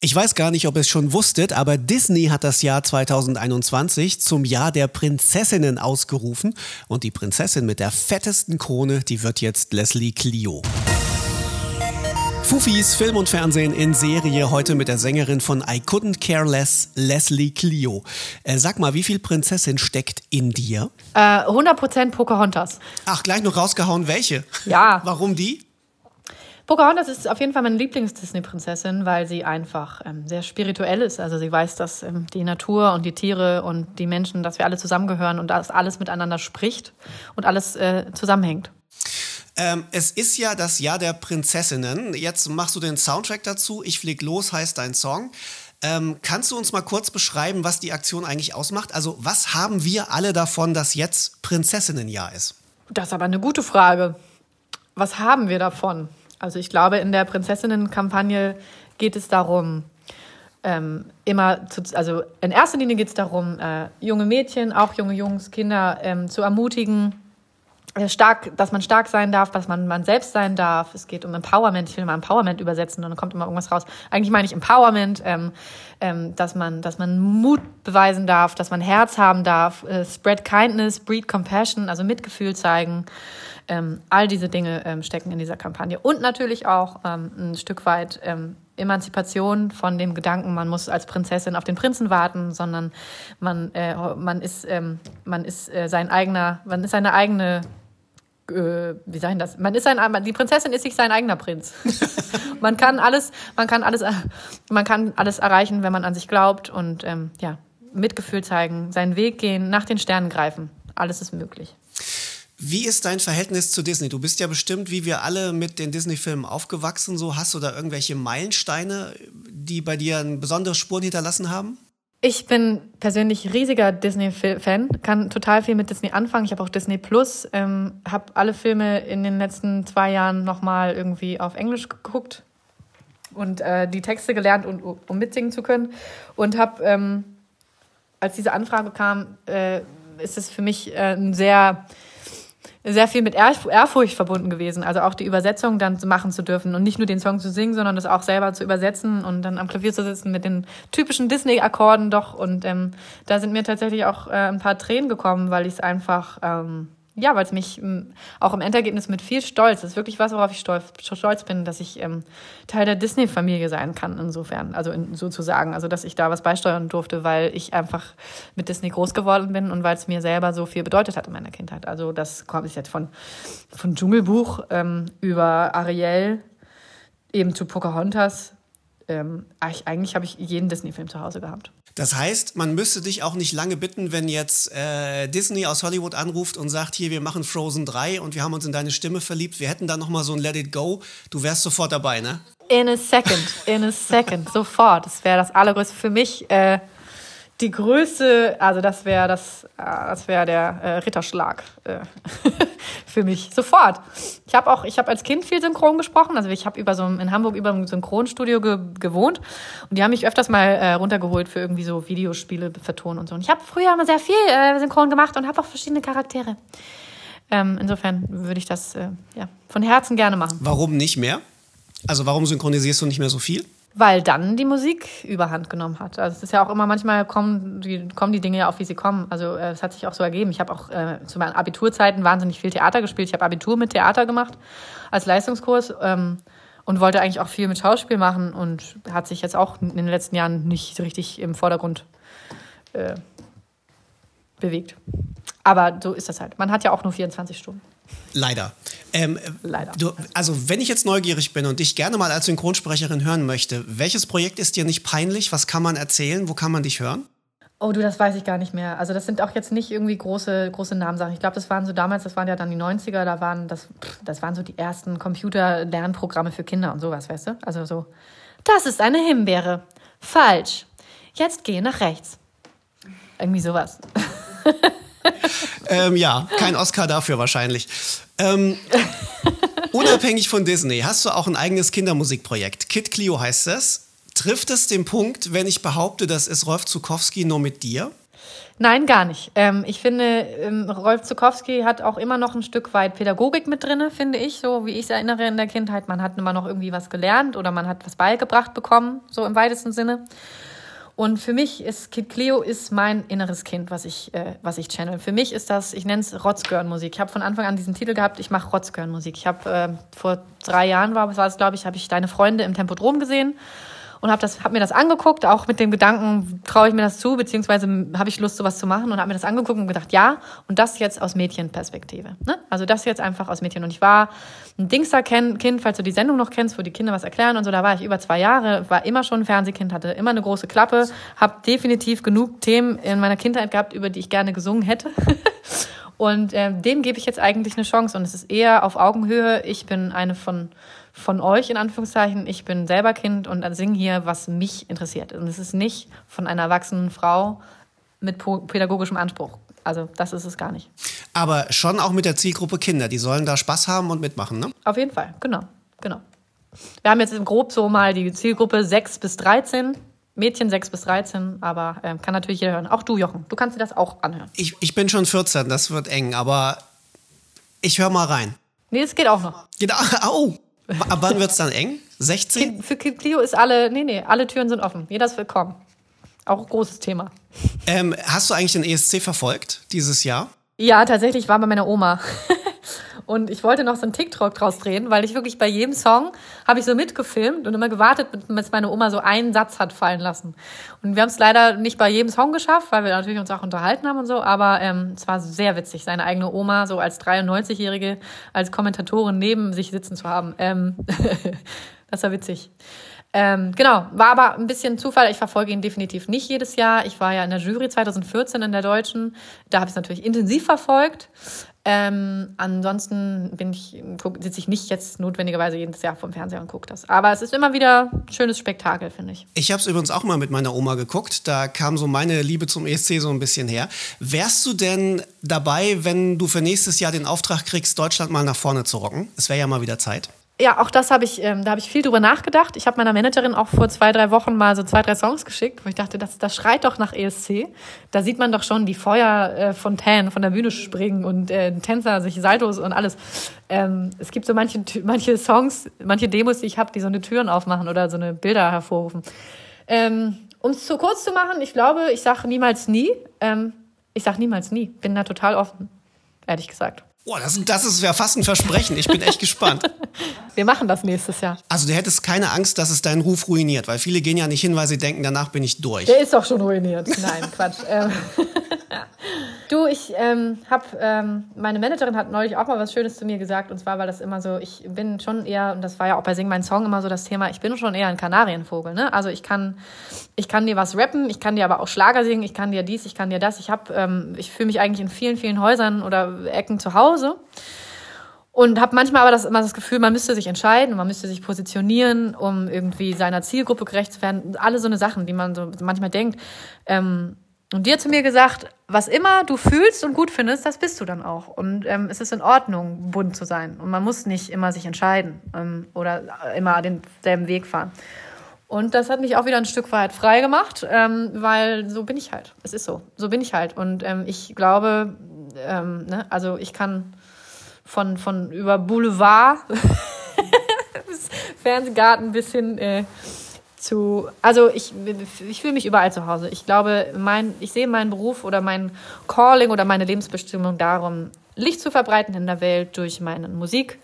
Ich weiß gar nicht, ob ihr es schon wusstet, aber Disney hat das Jahr 2021 zum Jahr der Prinzessinnen ausgerufen. Und die Prinzessin mit der fettesten Krone, die wird jetzt Leslie Clio. Fufis Film und Fernsehen in Serie heute mit der Sängerin von I Couldn't Care Less, Leslie Clio. Äh, sag mal, wie viel Prinzessin steckt in dir? Äh, 100% Pocahontas. Ach, gleich noch rausgehauen, welche? Ja. Warum die? Pocahontas ist auf jeden Fall meine Lieblings-Disney-Prinzessin, weil sie einfach ähm, sehr spirituell ist. Also sie weiß, dass ähm, die Natur und die Tiere und die Menschen, dass wir alle zusammengehören und dass alles miteinander spricht und alles äh, zusammenhängt. Ähm, es ist ja das Jahr der Prinzessinnen. Jetzt machst du den Soundtrack dazu. Ich flieg los heißt dein Song. Ähm, kannst du uns mal kurz beschreiben, was die Aktion eigentlich ausmacht? Also was haben wir alle davon, dass jetzt Prinzessinnenjahr ist? Das ist aber eine gute Frage. Was haben wir davon? Also ich glaube, in der Prinzessinnenkampagne geht es darum, ähm, immer, zu, also in erster Linie geht es darum, äh, junge Mädchen, auch junge Jungs, Kinder ähm, zu ermutigen, äh, stark, dass man stark sein darf, dass man man selbst sein darf. Es geht um Empowerment. Ich will mal Empowerment übersetzen und dann kommt immer irgendwas raus. Eigentlich meine ich Empowerment, ähm, ähm, dass man, dass man Mut beweisen darf, dass man Herz haben darf, äh, spread kindness, breed compassion, also Mitgefühl zeigen. Ähm, all diese Dinge ähm, stecken in dieser Kampagne. Und natürlich auch ähm, ein Stück weit ähm, Emanzipation von dem Gedanken, man muss als Prinzessin auf den Prinzen warten, sondern man, äh, man ist, ähm, man ist äh, sein eigener, man ist seine eigene äh, wie sagen das? Man ist ein, die Prinzessin ist sich sein eigener Prinz. man kann alles, man kann alles, äh, man kann alles erreichen, wenn man an sich glaubt und ähm, ja, Mitgefühl zeigen, seinen Weg gehen, nach den Sternen greifen. Alles ist möglich. Wie ist dein Verhältnis zu Disney? Du bist ja bestimmt, wie wir alle, mit den Disney-Filmen aufgewachsen. So hast du da irgendwelche Meilensteine, die bei dir besondere Spuren hinterlassen haben? Ich bin persönlich riesiger Disney-Fan, kann total viel mit Disney anfangen. Ich habe auch Disney Plus, ähm, habe alle Filme in den letzten zwei Jahren nochmal irgendwie auf Englisch geguckt und äh, die Texte gelernt, und, um mitsingen zu können. Und habe, ähm, als diese Anfrage kam, äh, ist es für mich äh, ein sehr sehr viel mit Ehrfurcht verbunden gewesen. Also auch die Übersetzung dann machen zu dürfen und nicht nur den Song zu singen, sondern das auch selber zu übersetzen und dann am Klavier zu sitzen mit den typischen Disney-Akkorden doch. Und ähm, da sind mir tatsächlich auch äh, ein paar Tränen gekommen, weil ich es einfach ähm, ja, weil es mich ähm, auch im Endergebnis mit viel Stolz, das ist wirklich was, worauf ich stolz, stolz bin, dass ich ähm, Teil der Disney-Familie sein kann, insofern, also in, sozusagen, also dass ich da was beisteuern durfte, weil ich einfach mit Disney groß geworden bin und weil es mir selber so viel bedeutet hat in meiner Kindheit. Also das kommt jetzt von, von Dschungelbuch ähm, über Ariel eben zu Pocahontas. Ähm, eigentlich habe ich jeden Disney-Film zu Hause gehabt. Das heißt, man müsste dich auch nicht lange bitten, wenn jetzt äh, Disney aus Hollywood anruft und sagt, hier, wir machen Frozen 3 und wir haben uns in deine Stimme verliebt, wir hätten da noch mal so ein Let It Go, du wärst sofort dabei, ne? In a second, in a second, sofort. Das wäre das Allergrößte für mich. Äh, die größte, also das wäre das, äh, das wäre der äh, Ritterschlag äh, für mich sofort. Ich habe auch, ich habe als Kind viel Synchron gesprochen. Also ich habe über so in Hamburg über ein Synchronstudio ge gewohnt und die haben mich öfters mal äh, runtergeholt für irgendwie so Videospiele vertonen und so. Und ich habe früher immer sehr viel äh, Synchron gemacht und habe auch verschiedene Charaktere. Ähm, insofern würde ich das äh, ja, von Herzen gerne machen. Warum nicht mehr? Also warum synchronisierst du nicht mehr so viel? Weil dann die Musik überhand genommen hat. Also es ist ja auch immer manchmal kommen die, kommen die Dinge ja auch, wie sie kommen. Also äh, es hat sich auch so ergeben. Ich habe auch äh, zu meinen Abiturzeiten wahnsinnig viel Theater gespielt. Ich habe Abitur mit Theater gemacht als Leistungskurs ähm, und wollte eigentlich auch viel mit Schauspiel machen und hat sich jetzt auch in den letzten Jahren nicht richtig im Vordergrund äh, bewegt. Aber so ist das halt. Man hat ja auch nur 24 Stunden. Leider. Ähm, Leider. Du, also, wenn ich jetzt neugierig bin und dich gerne mal als Synchronsprecherin hören möchte, welches Projekt ist dir nicht peinlich? Was kann man erzählen? Wo kann man dich hören? Oh, du, das weiß ich gar nicht mehr. Also, das sind auch jetzt nicht irgendwie große, große Namensachen. Ich glaube, das waren so damals, das waren ja dann die 90er, da waren das, das waren so die ersten Computer-Lernprogramme für Kinder und sowas, weißt du? Also so, das ist eine Himbeere. Falsch. Jetzt gehe nach rechts. Irgendwie sowas. ähm, ja, kein Oscar dafür wahrscheinlich. Ähm, unabhängig von Disney, hast du auch ein eigenes Kindermusikprojekt. Kid Clio heißt es. Trifft es den Punkt, wenn ich behaupte, das ist Rolf Zukowski nur mit dir? Nein, gar nicht. Ähm, ich finde, ähm, Rolf Zukowski hat auch immer noch ein Stück weit Pädagogik mit drin, finde ich, so wie ich es erinnere in der Kindheit. Man hat immer noch irgendwie was gelernt oder man hat was beigebracht bekommen, so im weitesten Sinne. Und für mich ist Kid Cleo ist mein inneres Kind, was ich, äh, was ich channel. Für mich ist das, ich nenne es Rotzgörn-Musik. Ich habe von Anfang an diesen Titel gehabt, ich mache Rotzgörn-Musik. Ich habe äh, vor drei Jahren war, war es, glaube ich, habe ich Deine Freunde im Tempodrom gesehen und habe hab mir das angeguckt, auch mit dem Gedanken, traue ich mir das zu, beziehungsweise habe ich Lust, sowas zu machen und habe mir das angeguckt und gedacht, ja, und das jetzt aus Mädchenperspektive. Ne? Also das jetzt einfach aus Mädchen. Und ich war ein Dingster-Kind, falls du die Sendung noch kennst, wo die Kinder was erklären und so, da war ich über zwei Jahre, war immer schon ein Fernsehkind, hatte immer eine große Klappe, habe definitiv genug Themen in meiner Kindheit gehabt, über die ich gerne gesungen hätte. Und äh, dem gebe ich jetzt eigentlich eine Chance. Und es ist eher auf Augenhöhe. Ich bin eine von von euch in Anführungszeichen. Ich bin selber Kind und singe hier, was mich interessiert. Und es ist nicht von einer erwachsenen Frau mit pädagogischem Anspruch. Also das ist es gar nicht. Aber schon auch mit der Zielgruppe Kinder. Die sollen da Spaß haben und mitmachen, ne? Auf jeden Fall, genau, genau. Wir haben jetzt grob so mal die Zielgruppe 6 bis 13. Mädchen 6 bis 13, aber äh, kann natürlich jeder hören. Auch du, Jochen, du kannst dir das auch anhören. Ich, ich bin schon 14, das wird eng, aber ich höre mal rein. Nee, es geht auch noch. Geht, au! Ab wann wird es dann eng? 16? Für Kid Clio ist alle, nee, nee, alle Türen sind offen. Jeder ist willkommen. Auch ein großes Thema. Ähm, hast du eigentlich den ESC verfolgt dieses Jahr? Ja, tatsächlich war bei meiner Oma. Und ich wollte noch so einen TikTok draus drehen, weil ich wirklich bei jedem Song habe ich so mitgefilmt und immer gewartet, bis meine Oma so einen Satz hat fallen lassen. Und wir haben es leider nicht bei jedem Song geschafft, weil wir natürlich uns auch unterhalten haben und so. Aber ähm, es war sehr witzig, seine eigene Oma so als 93-Jährige als Kommentatorin neben sich sitzen zu haben. Ähm, das war witzig. Ähm, genau, war aber ein bisschen Zufall. Ich verfolge ihn definitiv nicht jedes Jahr. Ich war ja in der Jury 2014 in der Deutschen. Da habe ich es natürlich intensiv verfolgt. Ähm, ansonsten bin ich, sitze ich nicht jetzt notwendigerweise jedes Jahr vom Fernseher und gucke das. Aber es ist immer wieder ein schönes Spektakel, finde ich. Ich habe es übrigens auch mal mit meiner Oma geguckt. Da kam so meine Liebe zum ESC so ein bisschen her. Wärst du denn dabei, wenn du für nächstes Jahr den Auftrag kriegst, Deutschland mal nach vorne zu rocken? Es wäre ja mal wieder Zeit ja, auch das habe ich, ähm, da habe ich viel drüber nachgedacht. Ich habe meiner Managerin auch vor zwei, drei Wochen mal so zwei, drei Songs geschickt, wo ich dachte, das, das schreit doch nach ESC. Da sieht man doch schon die Feuerfontänen von der Bühne springen und äh, Tänzer sich Saltos und alles. Ähm, es gibt so manche, manche Songs, manche Demos, die ich habe, die so eine Türen aufmachen oder so eine Bilder hervorrufen. Ähm, um es zu kurz zu machen, ich glaube, ich sage niemals nie. Ähm, ich sage niemals nie. Bin da total offen, ehrlich gesagt. Boah, das, das ist ja fast ein Versprechen. Ich bin echt gespannt. Wir machen das nächstes Jahr. Also du hättest keine Angst, dass es deinen Ruf ruiniert, weil viele gehen ja nicht hin, weil sie denken, danach bin ich durch. Der ist doch schon ruiniert. Nein, Quatsch. Du, ich ähm, habe, ähm, meine Managerin hat neulich auch mal was Schönes zu mir gesagt. Und zwar war das immer so, ich bin schon eher, und das war ja auch bei Sing Mein Song immer so das Thema, ich bin schon eher ein Kanarienvogel. Ne? Also ich kann, ich kann dir was rappen, ich kann dir aber auch Schlager singen, ich kann dir dies, ich kann dir das. Ich, hab, ähm, ich fühle mich eigentlich in vielen, vielen Häusern oder Ecken zu Hause Hause. Und habe manchmal aber das, immer das Gefühl, man müsste sich entscheiden, man müsste sich positionieren, um irgendwie seiner Zielgruppe gerecht zu werden. Alle so eine Sachen, die man so manchmal denkt. Ähm, und hat zu mir gesagt, was immer du fühlst und gut findest, das bist du dann auch. Und ähm, es ist in Ordnung, bunt zu sein. Und man muss nicht immer sich entscheiden ähm, oder immer denselben Weg fahren. Und das hat mich auch wieder ein Stück weit frei gemacht, ähm, weil so bin ich halt. Es ist so. So bin ich halt. Und ähm, ich glaube, ähm, ne? also ich kann von, von über Boulevard bis Fernsehgarten bis hin äh, zu, also ich, ich fühle mich überall zu Hause. Ich glaube, mein, ich sehe meinen Beruf oder mein Calling oder meine Lebensbestimmung darum, Licht zu verbreiten in der Welt durch meine Musik,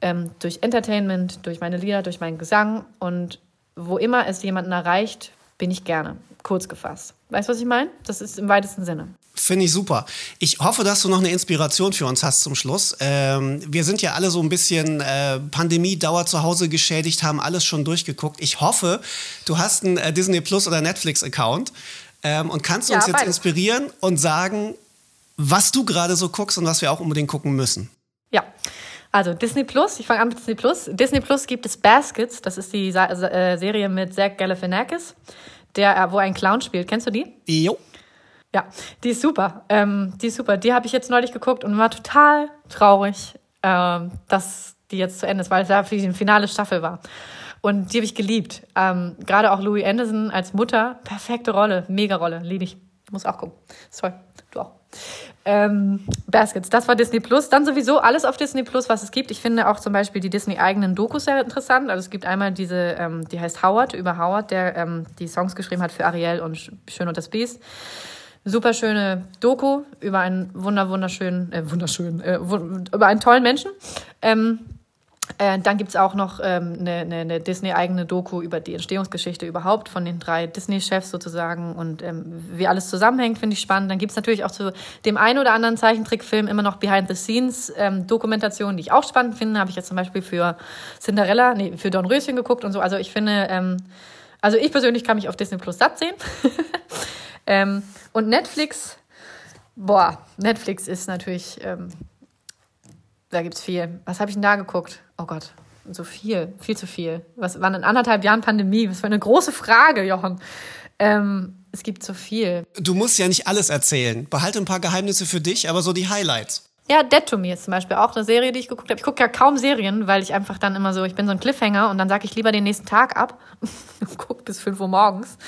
ähm, durch Entertainment, durch meine Lieder, durch meinen Gesang und wo immer es jemanden erreicht, bin ich gerne. Kurz gefasst. Weißt du, was ich meine? Das ist im weitesten Sinne. Finde ich super. Ich hoffe, dass du noch eine Inspiration für uns hast zum Schluss. Ähm, wir sind ja alle so ein bisschen äh, Pandemie-Dauer zu Hause geschädigt, haben alles schon durchgeguckt. Ich hoffe, du hast einen äh, Disney Plus oder Netflix-Account ähm, und kannst ja, uns jetzt beides. inspirieren und sagen, was du gerade so guckst und was wir auch unbedingt gucken müssen. Ja. Also Disney Plus, ich fange an mit Disney Plus. Disney Plus gibt es Baskets, das ist die Sa äh, Serie mit Zach Galifianakis, der, äh, wo ein Clown spielt. Kennst du die? Jo. Ja, die ist super. Ähm, die ist super. Die habe ich jetzt neulich geguckt und war total traurig, ähm, dass die jetzt zu Ende ist, weil es ja für die finale Staffel war. Und die habe ich geliebt. Ähm, Gerade auch Louis Anderson als Mutter, perfekte Rolle, mega Rolle, liebe ich. Du musst auch gucken. toll. Du auch. Ähm, Baskets, das war Disney Plus. Dann sowieso alles auf Disney Plus, was es gibt. Ich finde auch zum Beispiel die Disney-eigenen Dokus sehr interessant. Also es gibt einmal diese, ähm, die heißt Howard, über Howard, der ähm, die Songs geschrieben hat für Ariel und Schön und das Biest. Super schöne Doku über einen wunder wunderschönen, äh, wunderschönen, äh, über einen tollen Menschen. Ähm, äh, dann gibt es auch noch ähm, eine, eine, eine Disney-eigene Doku über die Entstehungsgeschichte überhaupt von den drei Disney-Chefs sozusagen und ähm, wie alles zusammenhängt, finde ich spannend. Dann gibt es natürlich auch zu dem einen oder anderen Zeichentrickfilm immer noch Behind-the-Scenes-Dokumentationen, ähm, die ich auch spannend finde. Habe ich jetzt zum Beispiel für Cinderella, nee, für Don Röschen geguckt und so. Also ich finde, ähm, also ich persönlich kann mich auf Disney Plus satt sehen. Ähm, und Netflix, boah, Netflix ist natürlich ähm, da gibt es viel. Was habe ich denn da geguckt? Oh Gott, so viel, viel zu viel. Was waren in anderthalb Jahren Pandemie? Was für eine große Frage, Jochen. Ähm, es gibt so viel. Du musst ja nicht alles erzählen. Behalte ein paar Geheimnisse für dich, aber so die Highlights. Ja, Dead to Me ist zum Beispiel auch eine Serie, die ich geguckt habe. Ich gucke ja kaum Serien, weil ich einfach dann immer so, ich bin so ein Cliffhanger und dann sage ich lieber den nächsten Tag ab und gucke bis 5 Uhr morgens.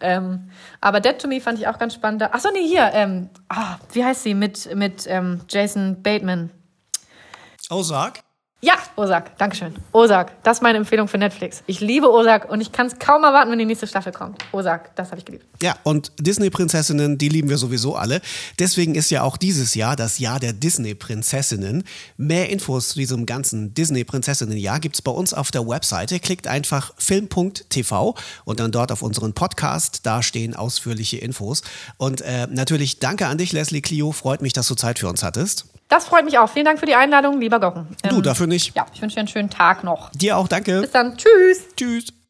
Ähm, aber Dead to Me fand ich auch ganz spannend. Achso, nee, hier, ähm, oh, wie heißt sie mit, mit ähm, Jason Bateman? Ozark? Ja, Ozark, Dankeschön. Ozark, das ist meine Empfehlung für Netflix. Ich liebe Ozark und ich kann es kaum erwarten, wenn die nächste Staffel kommt. Ozark, das habe ich geliebt. Ja, und Disney-Prinzessinnen, die lieben wir sowieso alle. Deswegen ist ja auch dieses Jahr das Jahr der Disney-Prinzessinnen. Mehr Infos zu diesem ganzen Disney-Prinzessinnen-Jahr gibt es bei uns auf der Webseite. Klickt einfach film.tv und dann dort auf unseren Podcast. Da stehen ausführliche Infos. Und äh, natürlich danke an dich, Leslie Clio. Freut mich, dass du Zeit für uns hattest. Das freut mich auch. Vielen Dank für die Einladung, lieber Gocken. Ähm, du, dafür nicht. Ja, ich wünsche dir einen schönen Tag noch. Dir auch, danke. Bis dann. Tschüss. Tschüss.